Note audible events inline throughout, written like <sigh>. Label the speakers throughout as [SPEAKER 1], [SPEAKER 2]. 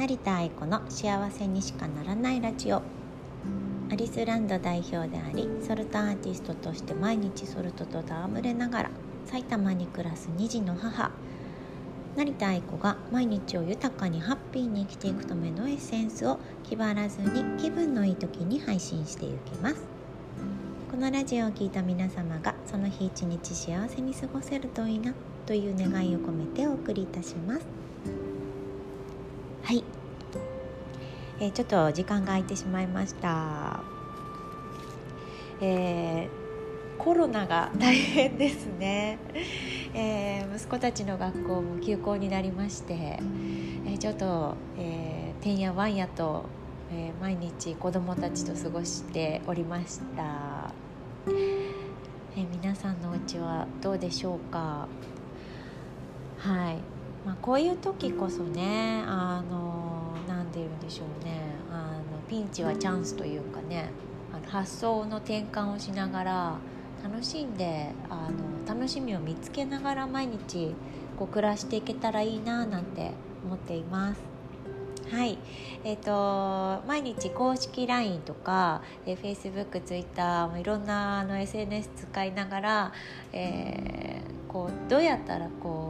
[SPEAKER 1] 成田愛子の幸せにしかならないラジオ。アリスランド代表でありソルトアーティストとして毎日ソルトと戯れながら埼玉に暮らす2児の母。成田愛子が毎日を豊かにハッピーに生きていくためのエッセンスを気張らずに気分のいい時に配信していきます。このラジオを聴いた皆様がその日一日幸せに過ごせるといいなという願いを込めてお送りいたします。えー、ちょっと時間が空いてしまいました。えー、コロナが大変ですね、えー、息子たちの学校も休校になりまして、えー、ちょっと、えー、てんやわんやと、えー、毎日子どもたちと過ごしておりました、えー、皆さんのお家はどうでしょうか？はい、まあ、こういう時こそねあのて言うんでしょうね。あのピンチはチャンスというかね。あの発想の転換をしながら楽しんであの楽しみを見つけながら毎日こう暮らしていけたらいいななんて思っています。はい。えーと、毎日公式 LINE とか、えー、Facebook、Twitter いろんなあの SNS 使いながら、えー、こうどうやったらこう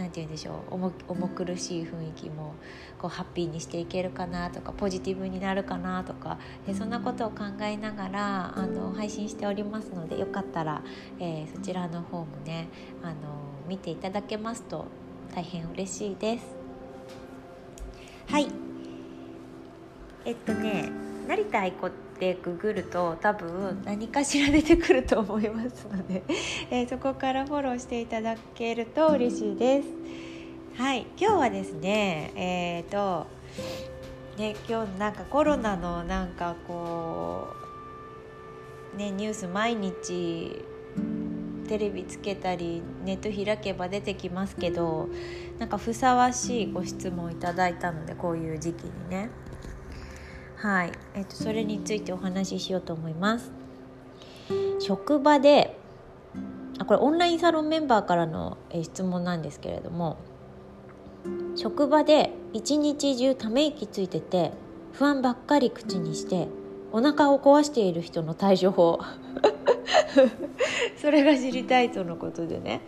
[SPEAKER 1] なんて言うんでしょう。重重苦しい雰囲気もこうハッピーにしていけるかなとかポジティブになるかなとか、えー、そんなことを考えながらあの配信しておりますのでよかったら、えー、そちらの方もねあの見ていただけますと大変嬉しいです。はい。えっとね成田愛子ってググると多分何かしら出てくると思いますので、えー、そこからフォローしていただけると嬉しいですはい今日はですねえっ、ー、とね今日なんかコロナのなんかこうねニュース毎日テレビつけたりネット開けば出てきますけどなんかふさわしいご質問いただいたのでこういう時期にねはい、えっと、それについてお話ししようと思います。職場であこれオンラインサロンメンバーからの質問なんですけれども職場で一日中ため息ついてて不安ばっかり口にしてお腹を壊している人の対処法。<laughs> それが知りたいとのことでね。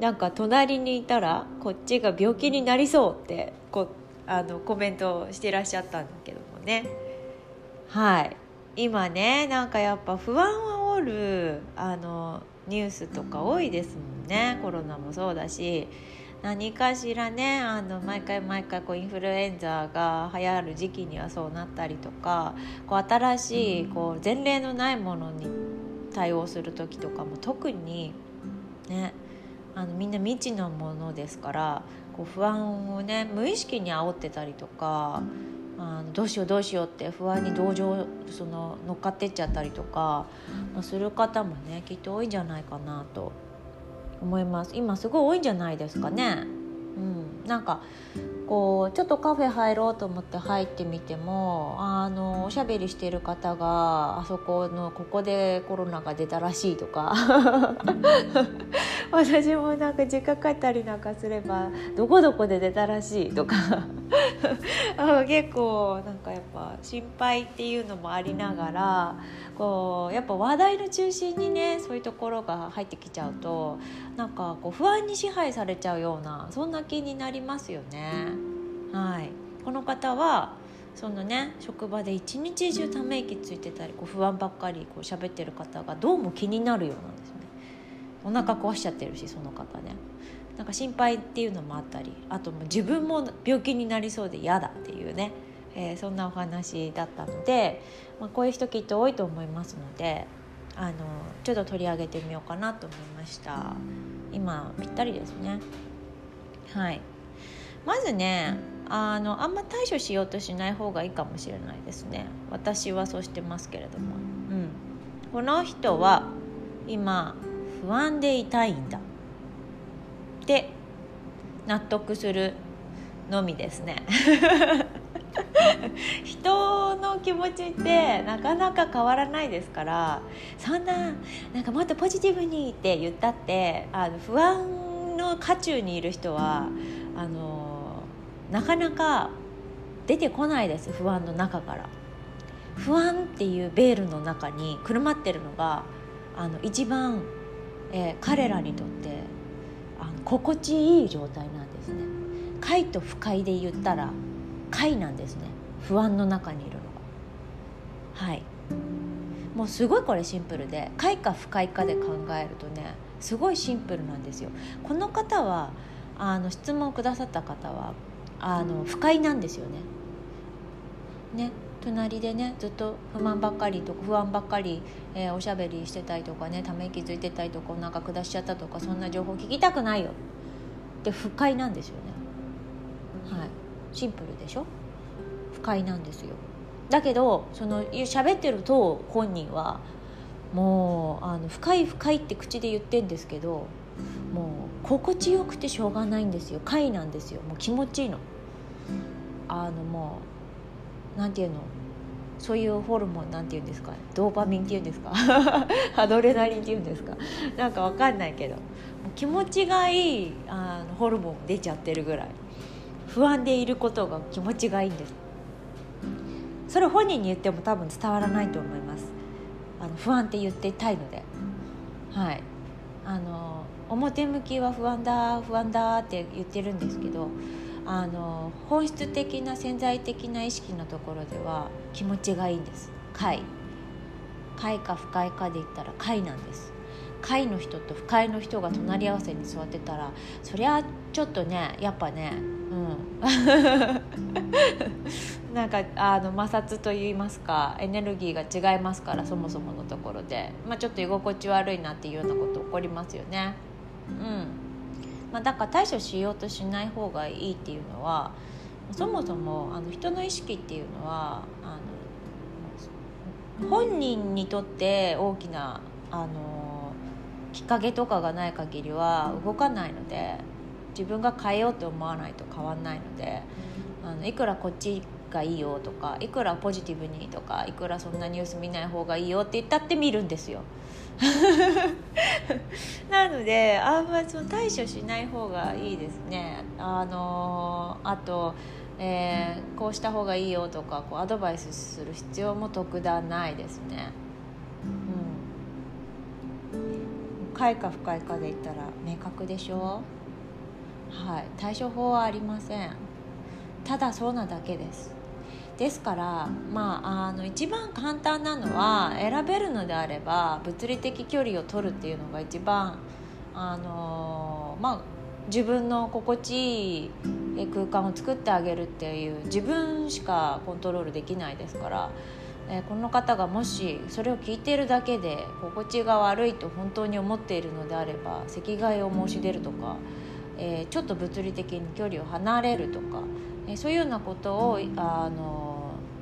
[SPEAKER 1] なんか隣にいたらこっちが病気になりそうってこあのコメントしてらっしゃったんだけど。ね。はい。今ねなんかやっぱ不安を煽るあのニュースとか多いですもんね。コロナもそうだし。何かしらねあの毎回毎回こうインフルエンザが流行る時期にはそうなったりとかこう新しいこう前例のないものに対応する時とかも特にねあのみんな未知のものですからこう不安をね無意識に煽ってたりとかあのどうしようどうしようって不安に同情その乗っかってっちゃったりとか、ま、する方もねきっと多いんじゃないかなと思います今すごい多いんじゃないですかね。うん、なんかこうちょっとカフェ入ろうと思って入ってみてもあのおしゃべりしてる方があそこのここでコロナが出たらしいとか。<laughs> 私もなんか実家帰ったりなんかすればどこどこで出たらしいとか。あ結構なんかやっぱ心配っていうのもありながらこうやっぱ話題の中心にねそういうところが入ってきちゃうとなんかこう不安に支配されちゃうようなそんな気になりますよね。はい、この方はそのね職場で一日中ため息ついてたりこう不安ばっかりこう喋ってる方がどうも気になるようなんですね。お腹壊しちゃってるしその方ね。なんか心配っていうのもあったりあともう自分も病気になりそうで嫌だっていうね。えー、そんなお話だったので、まあ、こういう人きっと多いと思いますのであのちょっと取り上げてみようかなと思いました。今ぴったりですね。はい。まずねあのあんま対処しようとしない方がいいかもしれないですね。私はそうしてますけれども、うん、この人は今不安でいたいんだ。って納得するのみですね。<laughs> 人の気持ちってなかなか変わらないですからそんななんかもっとポジティブにって言ったってあの不安の渦中にいる人はあのなかなか出てこないです不安の中から。不安っていうベールの中にくるまってるのがあの一番、えー、彼らにとってあの心地いい状態なんですね。快と不快で言ったら快なんですね。不安の中にいるのがはい。もうすごいこれシンプルで快か不快かで考えるとねすごいシンプルなんですよ。この方はあの質問をくださった方はあの不快なんですよね。ね隣でねずっと不満ばっかりとか不安ばっかり、えー、おしゃべりしてたりとかねため息ついてたりとかお腹下しちゃったとかそんな情報聞きたくないよ。って不快なんですよね。はい。シンプルでしょ？不快なんですよ。だけどその喋ってると本人はもうあの深い深いって口で言ってんですけどもう心地よくてしょうがないんですよ。快なんですよ。もう気持ちいいの。あのもうなんていうの？そういうホルモンなんていうんですか？ドーパミンっていうんですか？<laughs> アドレナリンっていうんですか？なんかわかんないけど。気持ちがいいあのホルモン出ちゃってるぐらい。不安でいることが気持ちがいいんです。それ本人に言っても多分伝わらないと思います。あの不安って言ってたいので。はい。あの表向きは不安だ不安だって言ってるんですけどあの本質的な潜在的な意識のところでは気持ちがいいんです。快。快か不快かで言ったら快なんです。快の人と不快の人が隣り合わせに座ってたらそりゃちょっとねやっぱねうん。<laughs> なんかあの摩擦といいますかエネルギーが違いますからそもそものところで、まあ、ちょっと居心地悪いなっていうようなこと起こりますよね。うん。まあ、だから対処しようとしない方がいいっていうのはそもそもあの人の意識っていうのはあの本人にとって大きなあのきっかけとかがない限りは動かないので自分が変えようと思わないと変わんないのであのいくらこっちがいいよとかいくらポジティブにとかいくらそんなニュース見ない方がいいよって言ったって見るんですよ。<laughs> なのであんまりその対処しない方がいいですね。あのあと、えー、こうした方がいいよとかこうアドバイスする必要も特段ないですね。うん。快か不快かで言ったら明確でしょ？はい。対処法はありません。ただそうなだけです。ですからまああの一番簡単なのは選べるのであれば物理的距離を取るっていうのが一番あのまあ自分の心地いい空間を作ってあげるっていう自分しかコントロールできないですから、えこの方がもしそれを聞いているだけで心地が悪いと本当に思っているのであれば席替えを申し出るとか、え、ちょっと物理的に距離を離れるとか、え、そういうようなことをあの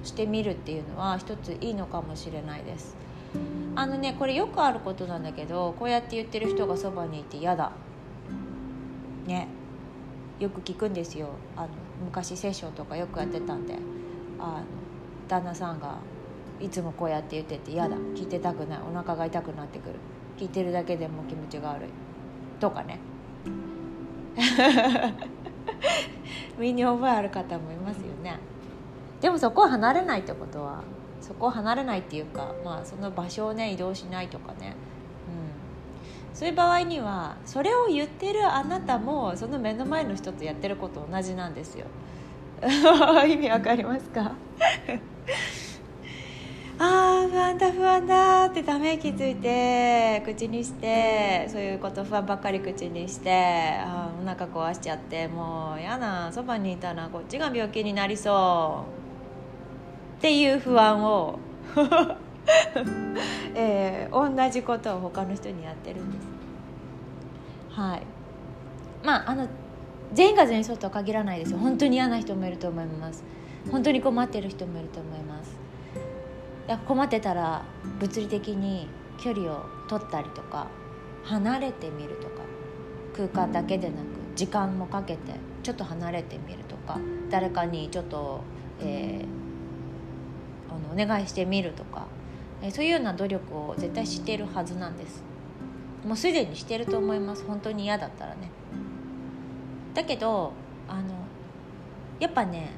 [SPEAKER 1] してみるっていうのは一ついいのかもしれないです。あのねこれよくあることなんだけどこうやって言ってる人がそばにいて嫌だ。ね。よく聞くんですよ。あの昔セッションとかよくやってたんで。あの旦那さんがいつもこうやって言ってて嫌だ。聞いてたくない。お腹が痛くなってくる。聞いてるだけでも気持ちが悪い。とかね。<laughs> 身に覚えある方もいますよね。でもそこを離れないってことはそこを離れないっていうか、まあ、その場所をね移動しないとかね、うん、そういう場合にはそれを言ってるあなたもその目の前の人とやってること同じなんですよ。<laughs> 意味わかりますか？<laughs> ああ不安だ不安だってため息ついて口にしてそういうこと不安ばっかり口にしてあお腹壊しちゃってもう嫌なそばにいたらこっちが病気になりそう。っていう不安を。<laughs> えー、同じことを他の人にやってるんです。はい。まああの全員が全員そうとは限らないですよ。本当に嫌な人もいると思います。本当に困ってる人もいると思います。困ってたら物理的に距離を取ったりとか離れてみるとか空間だけでなく時間もかけてちょっと離れてみるとか誰かにちょっと、えー、お願いしてみるとか、え、そういうような努力を絶対してるはずなんです。もうすでにしてると思います。本当に嫌だったらね。だけどあのやっぱね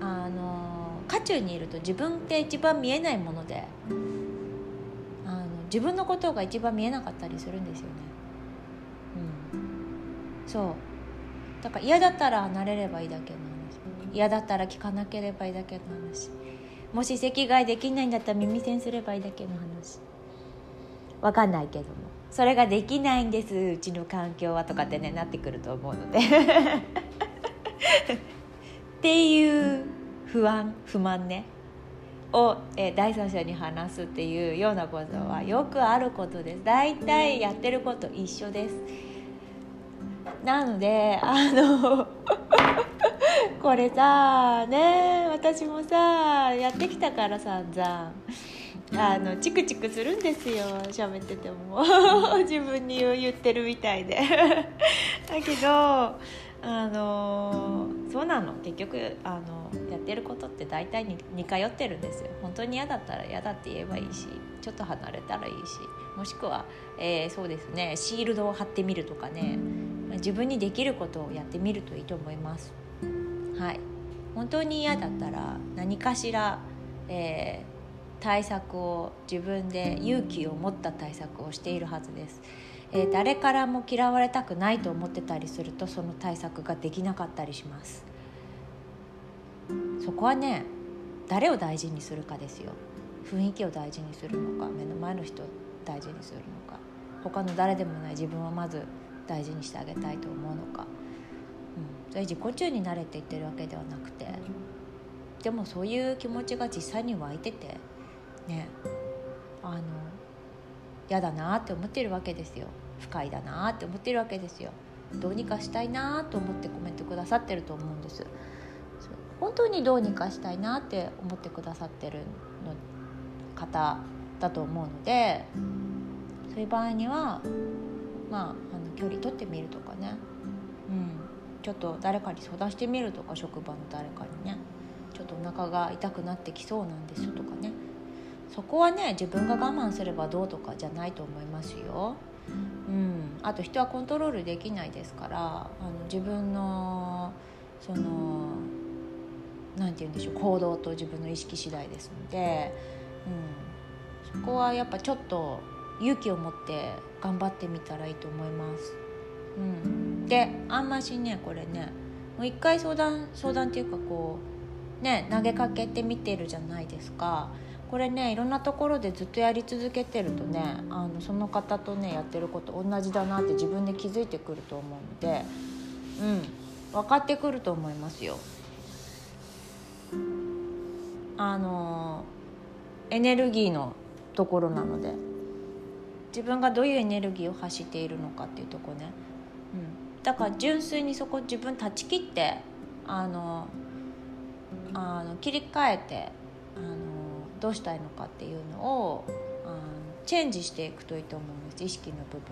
[SPEAKER 1] あの渦中にいると自分って一番見えないものであの自分のことが一番見えなかったりするんですよね。うん、そう。だから嫌だったら離れればいいだけの。話嫌だったら聞かなければいいだけの話。もし席替えできないんだったら耳栓すればいいだけの話。わかんないけども。それができないんですうちの環境はとかってねなってくると思うので。<laughs> っていう不安不満ね。を、え第三者に話すっていうようなことはよくあることです。大体やってること一緒です。なのであのこれさね私もさやってきたからさんざんあのチクチクするんですよ喋ってても。<laughs> 自分に言ってるみたいで。<laughs> だけどあのそうなの。結局あのやってることって大体に似通ってるんですよ。本当に嫌だったら嫌だって言えばいいしちょっと離れたらいいし。もしくは、えー、そうですねシールドを貼ってみるとかね。自分にできることをやってみるといいと思います。はい。本当に嫌だったら何かしら、えー対策を自分で勇気を持った対策をしているはずです、えー、誰からも嫌われたくないと思ってたりするとその対策ができなかったりします。そこはね誰を大事にするかですよ。雰囲気を大事にするのか目の前の人を大事にするのか他の誰でもない自分をまず大事にしてあげたいと思うのか、うん、それ自己中に慣れって言ってるわけではなくて。でもそういう気持ちが実際に湧いててねあの嫌だなって思ってるわけですよ。不快だなって思ってるわけですよ。どうにかしたいなと思ってコメントくださってると思うんです。本当にどうにかしたいなって思ってくださってるの方だと思うのでそういう場合にはまああの距離取ってみるとかね、ちょっと誰かに相談してみるとか職場の誰かにねちょっとお腹が痛くなってきそうなんですとかねそこはね自分が我慢すればどうとかじゃないと思いますよ。うん、あと人はコントロールできないですからあの自分のその何て言うんでしょう行動と自分の意識次第ですので、うん、そこはやっぱちょっと勇気を持って頑張ってみたらいいと思います。うん、であんましねこれねもう一回相談相談っていうかこうね投げかけてみてるじゃないですか。これねいろんなところでずっとやり続けてるとねあのその方とねやってること同じだなって自分で気づいてくると思うのでうん分かってくると思いますよ。あのエネルギーのところなので自分がどういうエネルギーを発しているのかっていうとこね、だから純粋にそこ自分断ち切ってあのあの切り替えてあのどうしたいのかっていうのをあのチェンジしていくといいと思うんです意識の部分ね。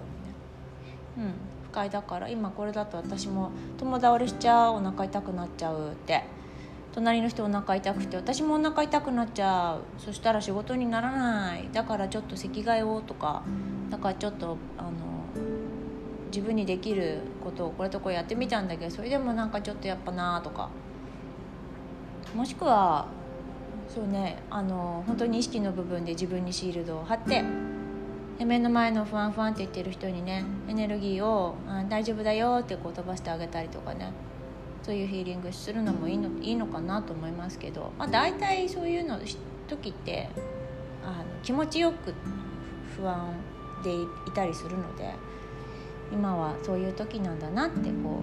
[SPEAKER 1] うん、不快だから今これだと私も友倒れしちゃうお腹痛くなっちゃうって隣の人お腹痛くて私もお腹痛くなっちゃうそしたら仕事にならないだからちょっと席替えをとかだからちょっとあの自分にできることをこれとこれやってみたんだけどそれでもなんかちょっとやっぱなとか。もしくはそうねあの本当に意識の部分で自分にシールドを貼って目の前の不安不安って言ってる人にねエネルギーを「大丈夫だよ」ってこう飛ばしてあげたりとかねそういうヒーリングするのもいいのいいのかなと思いますけど、まあ、大体そういうの時ってあの気持ちよく不安でいたりするので今はそういう時なんだなってこ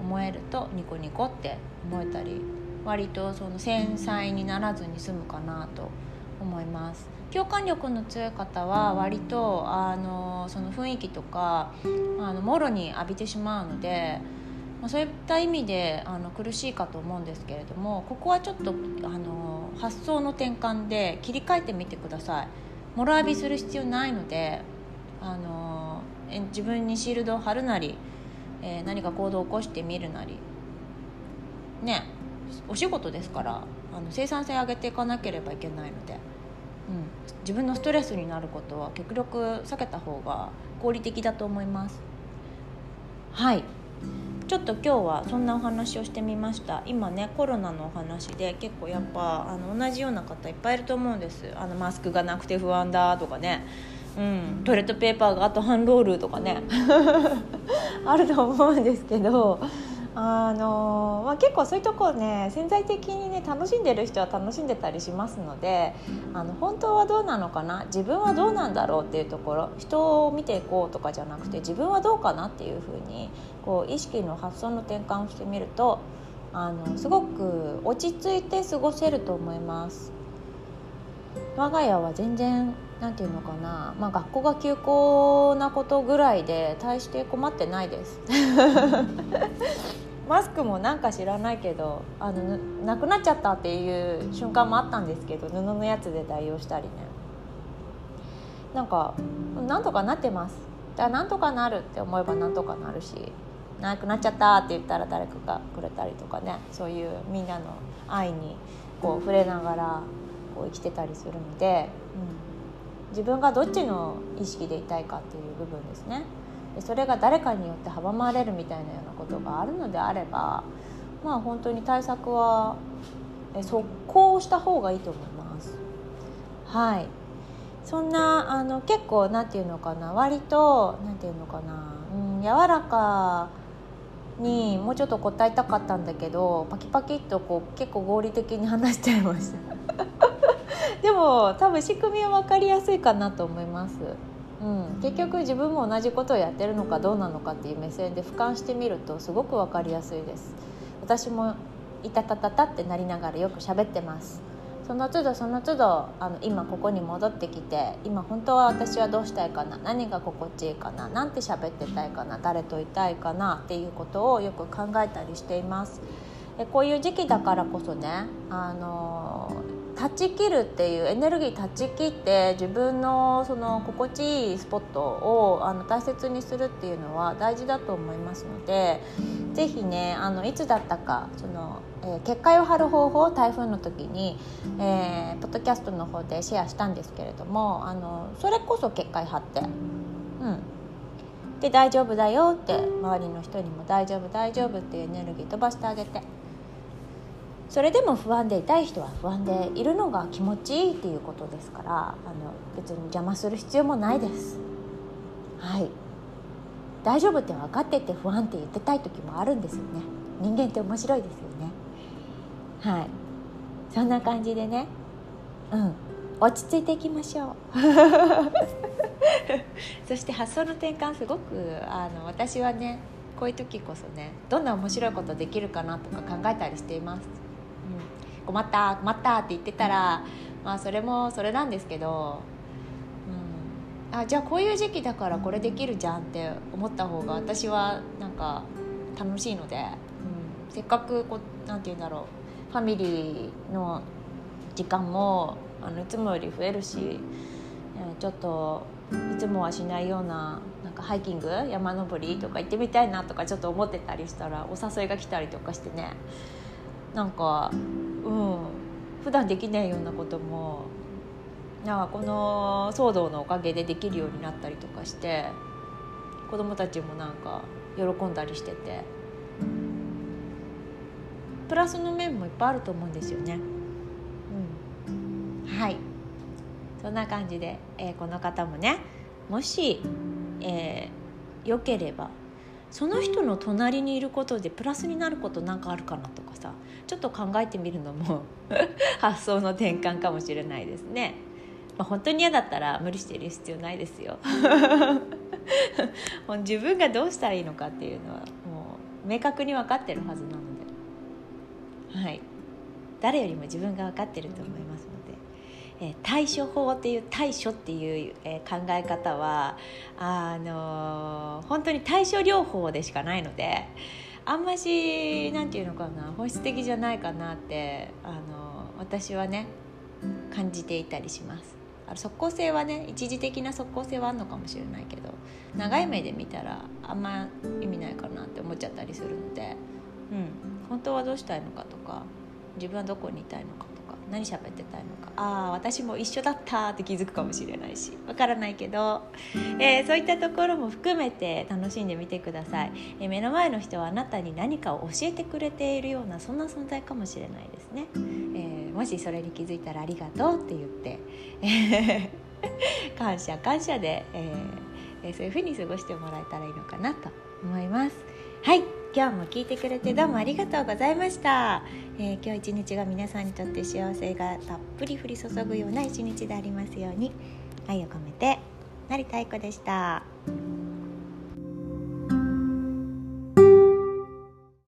[SPEAKER 1] う思えるとニコニコって思えたり割とその繊細にならずに済むかなと思います。共感力の強い方は割とあのその雰囲気とかあのもろに浴びてしまうので、ま、そういった意味であの苦しいかと思うんですけれどもここはちょっとあの発想の転換で切り替えてみてください。もろ浴びする必要ないのであの自分にシールドを貼るなり、えー、何か行動を起こしてみるなり。ねお仕事ですからあの生産性上げていかなければいけないので、うん、自分のストレスになることは極力避けた方が合理的だと思います。はい。ちょっと今日はそんなお話をしてみました。今ねコロナのお話で結構やっぱあの同じような方いっぱいいると思うんです。あのマスクがなくて不安だとかね。うん、トイレットペーパーがあと半ロールとかね。<laughs> あると思うんですけどあのまあ、結構そういうとこね潜在的にね楽しんでる人は楽しんでたりしますのであの本当はどうなのかな？自分はどうなんだろうっていうところ。人を見ていこうとかじゃなくて自分はどうかなっていうふうにこう意識の発想の転換をしてみるとあのすごく落ち着いて過ごせると思います。我が家は全然なんていうのかな、まあ、学校が休校なことぐらいで大して困ってないです。マスクもなんか知らないけどあのなくなっちゃったっていう瞬間もあったんですけど布のやつで代用したりね。なんかなんとかなってます。だからなんとかなるって思えばなんとかなるしなくなっちゃったって言ったら誰かがくれたりとかね。そういうみんなの愛にこう触れながらこう生きてたりするので、うん、自分がどっちの意識でいたいかっていう部分ですね。でそれが誰かによって阻まれるみたいなようなことがあるのであればまあ本当に対策は速攻した方がいいと思います。はい。そんなあの結構何て言うのかな割と何て言うのかな、うん、柔らかにもうちょっと答えたかったんだけどパキパキっとこう結構合理的に話しちゃいました。でも多分仕組みは分かりやすいかなと思います、うん、結局自分も同じことをやってるのかどうなのかっていう目線で俯瞰してみるとすごく分かりやすいです。私もいたたたたってなりながらよく喋ってます。その都度その都度あの今ここに戻ってきて今本当は私はどうしたいかな何が心地いいかななんて喋ってたいかな誰といたいかなっていうことをよく考えたりしています。でこういう時期だからこそねあの断ち切るっていうエネルギー断ち切って自分のその心地いいスポットをあの大切にするっていうのは大事だと思いますので是非ねあのいつだったかその、えー、結界を張る方法を台風の時に、えー、ポッドキャストの方でシェアしたんですけれどもあのそれこそ結界張って。うんで大丈夫だよって周りの人にも大丈夫大丈夫っていうエネルギー飛ばしてあげてそれでも不安でいたい人は不安でいるのが気持ちいいっていうことですからあの別に邪魔する必要もないです。はい。大丈夫って分かってて不安って言ってたい時もあるんですよね。人間って面白いですよね。はい。そんな感じでね。うん。落ち着いていきましょう。<laughs> そして発想の転換すごくあの私はねこういう時こそねどんな面白いことできるかなとか考えたりしています。困った困ったって言ってたらまあそれもそれなんですけど、うん、あじゃあこういう時期だからこれできるじゃんって思った方が私はなんか楽しいので、うん、せっかくこうなんて言うんだろうファミリーの時間もあのいつもより増えるしちょっといつもはしないようななんかハイキング？山登り？とか行ってみたいなとかちょっと思ってたりしたらお誘いが来たりとかしてねなんかうん普段できないようなこともなんかこの騒動のおかげでできるようになったりとかして子供たちもなんか喜んだりしてて。プラスの面もいっぱいあると思うんですよね。うん、はい。そんな感じで、えー、この方もねもし、えー、よければその人の隣にいることでプラスになることなんかあるかなとかさちょっと考えてみるのも <laughs> 発想の転換かもしれないですね。まあ、本当に嫌だったら無理している必要ないですよ。<laughs> 自分がどうしたらいいのかっていうのはもう明確に分かってるはずなので、はい、誰よりも自分が分かってると思います。え対処法っていう対処っていう、え考え方はあの本当に対処療法でしかないのであんましなんていうのかな本質的じゃないかなってあの私はね感じていたりします。即効性はね一時的な即効性はあるのかもしれないけど長い目で見たらあんま意味ないかなって思っちゃったりするので、うん、本当はどうしたいのかとか自分はどこにいたいのか何喋ってたのか。ああ私も一緒だったって気づくかもしれないし。わからないけど、えー、そういったところも含めて楽しんでみてください、えー、目の前の人はあなたに何かを教えてくれているようなそんな存在かもしれないですね、えー、もしそれに気づいたらありがとうって言って、え <laughs> 感謝感謝で、えー、そういうふうに過ごしてもらえたらいいのかなと思います。はい。今日も聞いてくれてどうもありがとうございました、えー、今日一日が皆さんにとって幸せがたっぷり降り注ぐような一日でありますように愛を込めて成田愛子でした。